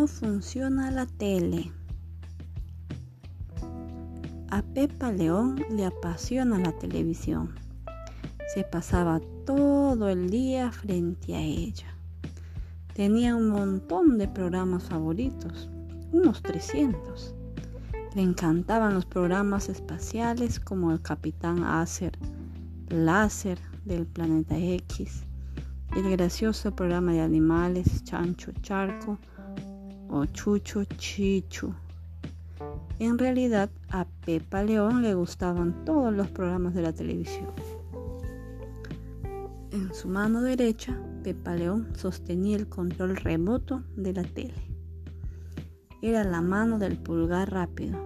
No funciona la tele. A Pepa León le apasiona la televisión. Se pasaba todo el día frente a ella. Tenía un montón de programas favoritos, unos 300. Le encantaban los programas espaciales como el Capitán Acer, Láser del Planeta X, el gracioso programa de animales Chancho Charco o Chucho Chichu. En realidad a Pepa León le gustaban todos los programas de la televisión. En su mano derecha, Pepa León sostenía el control remoto de la tele. Era la mano del pulgar rápido.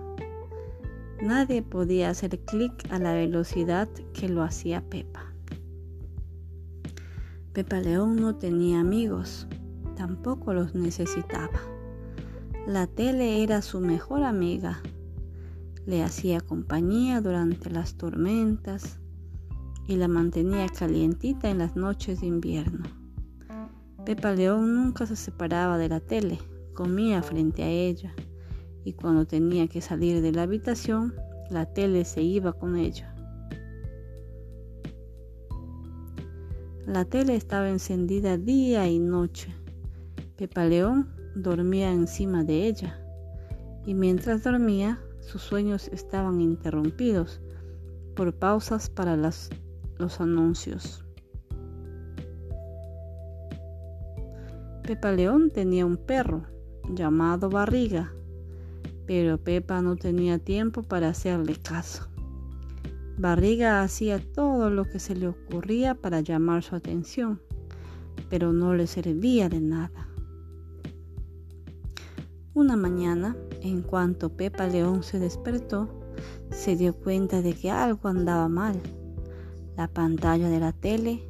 Nadie podía hacer clic a la velocidad que lo hacía Pepa. Pepa León no tenía amigos, tampoco los necesitaba. La tele era su mejor amiga. Le hacía compañía durante las tormentas y la mantenía calientita en las noches de invierno. Pepa León nunca se separaba de la tele, comía frente a ella y cuando tenía que salir de la habitación, la tele se iba con ella. La tele estaba encendida día y noche. Pepa León dormía encima de ella y mientras dormía sus sueños estaban interrumpidos por pausas para los anuncios. Pepa León tenía un perro llamado Barriga, pero Pepa no tenía tiempo para hacerle caso. Barriga hacía todo lo que se le ocurría para llamar su atención, pero no le servía de nada. Una mañana, en cuanto Pepa León se despertó, se dio cuenta de que algo andaba mal. La pantalla de la tele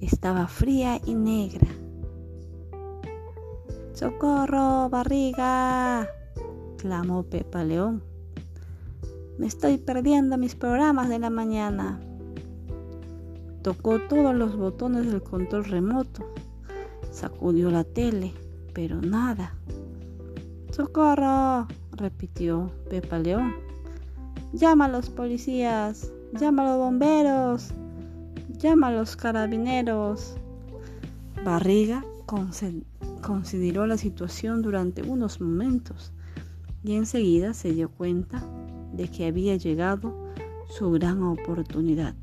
estaba fría y negra. ¡Socorro, barriga! clamó Pepa León. Me estoy perdiendo mis programas de la mañana. Tocó todos los botones del control remoto. Sacudió la tele, pero nada. ¡Socorro! repitió Pepa León. Llama a los policías, llama a los bomberos, llama a los carabineros. Barriga consideró la situación durante unos momentos y enseguida se dio cuenta de que había llegado su gran oportunidad.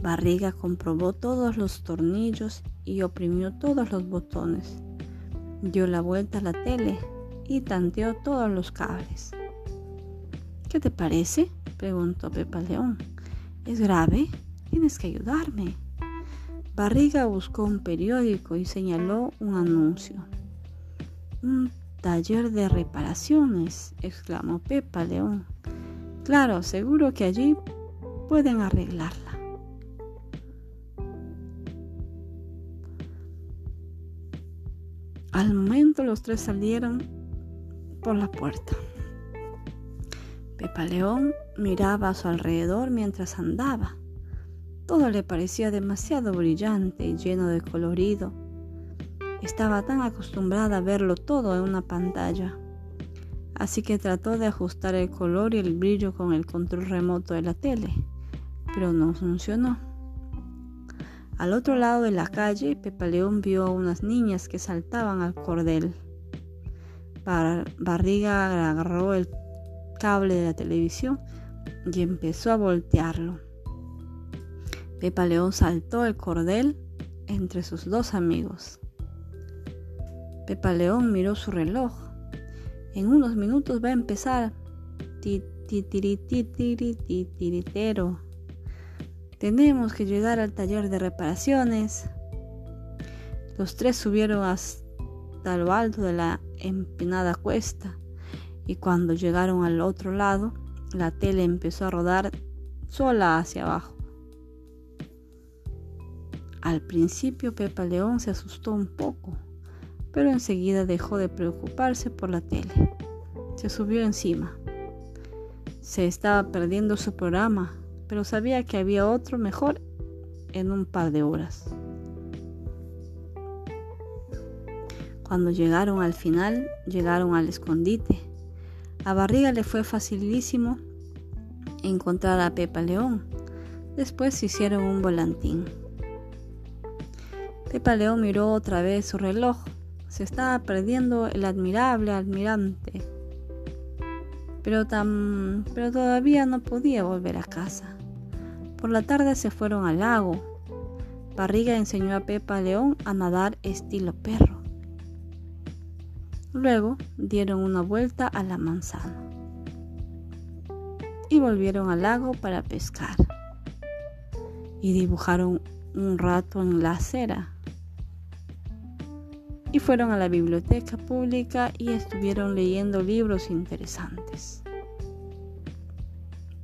Barriga comprobó todos los tornillos y oprimió todos los botones. Dio la vuelta a la tele y tanteó todos los cables. ¿Qué te parece? preguntó Pepa León. ¿Es grave? Tienes que ayudarme. Barriga buscó un periódico y señaló un anuncio. Taller de reparaciones, exclamó Pepa León. Claro, seguro que allí pueden arreglarla. Al momento los tres salieron por la puerta. Pepa León miraba a su alrededor mientras andaba. Todo le parecía demasiado brillante y lleno de colorido estaba tan acostumbrada a verlo todo en una pantalla. Así que trató de ajustar el color y el brillo con el control remoto de la tele, pero no funcionó. Al otro lado de la calle, Pepa León vio a unas niñas que saltaban al cordel. Barriga agarró el cable de la televisión y empezó a voltearlo. Pepa León saltó el cordel entre sus dos amigos. Pepa León miró su reloj. En unos minutos va a empezar. Tenemos que llegar al taller de reparaciones. Los tres subieron hasta lo alto de la empinada cuesta y cuando llegaron al otro lado, la tele empezó a rodar sola hacia abajo. Al principio Pepa León se asustó un poco pero enseguida dejó de preocuparse por la tele. Se subió encima. Se estaba perdiendo su programa, pero sabía que había otro mejor en un par de horas. Cuando llegaron al final, llegaron al escondite. A Barriga le fue facilísimo encontrar a Pepa León. Después hicieron un volantín. Pepa León miró otra vez su reloj. Se estaba perdiendo el admirable almirante. Pero, tan, pero todavía no podía volver a casa. Por la tarde se fueron al lago. Barriga enseñó a Pepa León a nadar estilo perro. Luego dieron una vuelta a la manzana y volvieron al lago para pescar. Y dibujaron un rato en la acera. Y fueron a la biblioteca pública y estuvieron leyendo libros interesantes.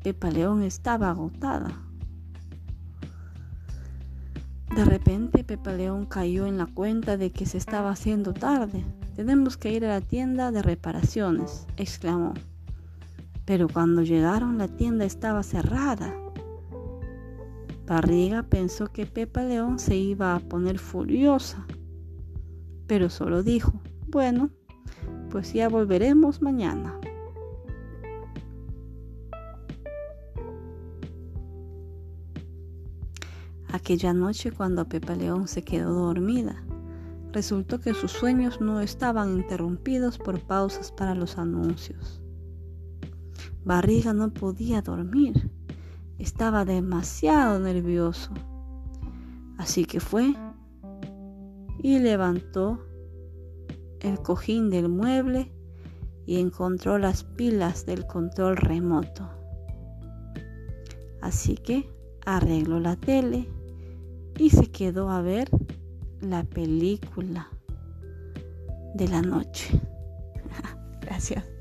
Pepa León estaba agotada. De repente Pepa León cayó en la cuenta de que se estaba haciendo tarde. Tenemos que ir a la tienda de reparaciones, exclamó. Pero cuando llegaron la tienda estaba cerrada. Barriga pensó que Pepa León se iba a poner furiosa, pero solo dijo, bueno, pues ya volveremos mañana. Aquella noche cuando Pepa León se quedó dormida, resultó que sus sueños no estaban interrumpidos por pausas para los anuncios. Barriga no podía dormir. Estaba demasiado nervioso. Así que fue y levantó el cojín del mueble y encontró las pilas del control remoto. Así que arregló la tele y se quedó a ver la película de la noche. Gracias.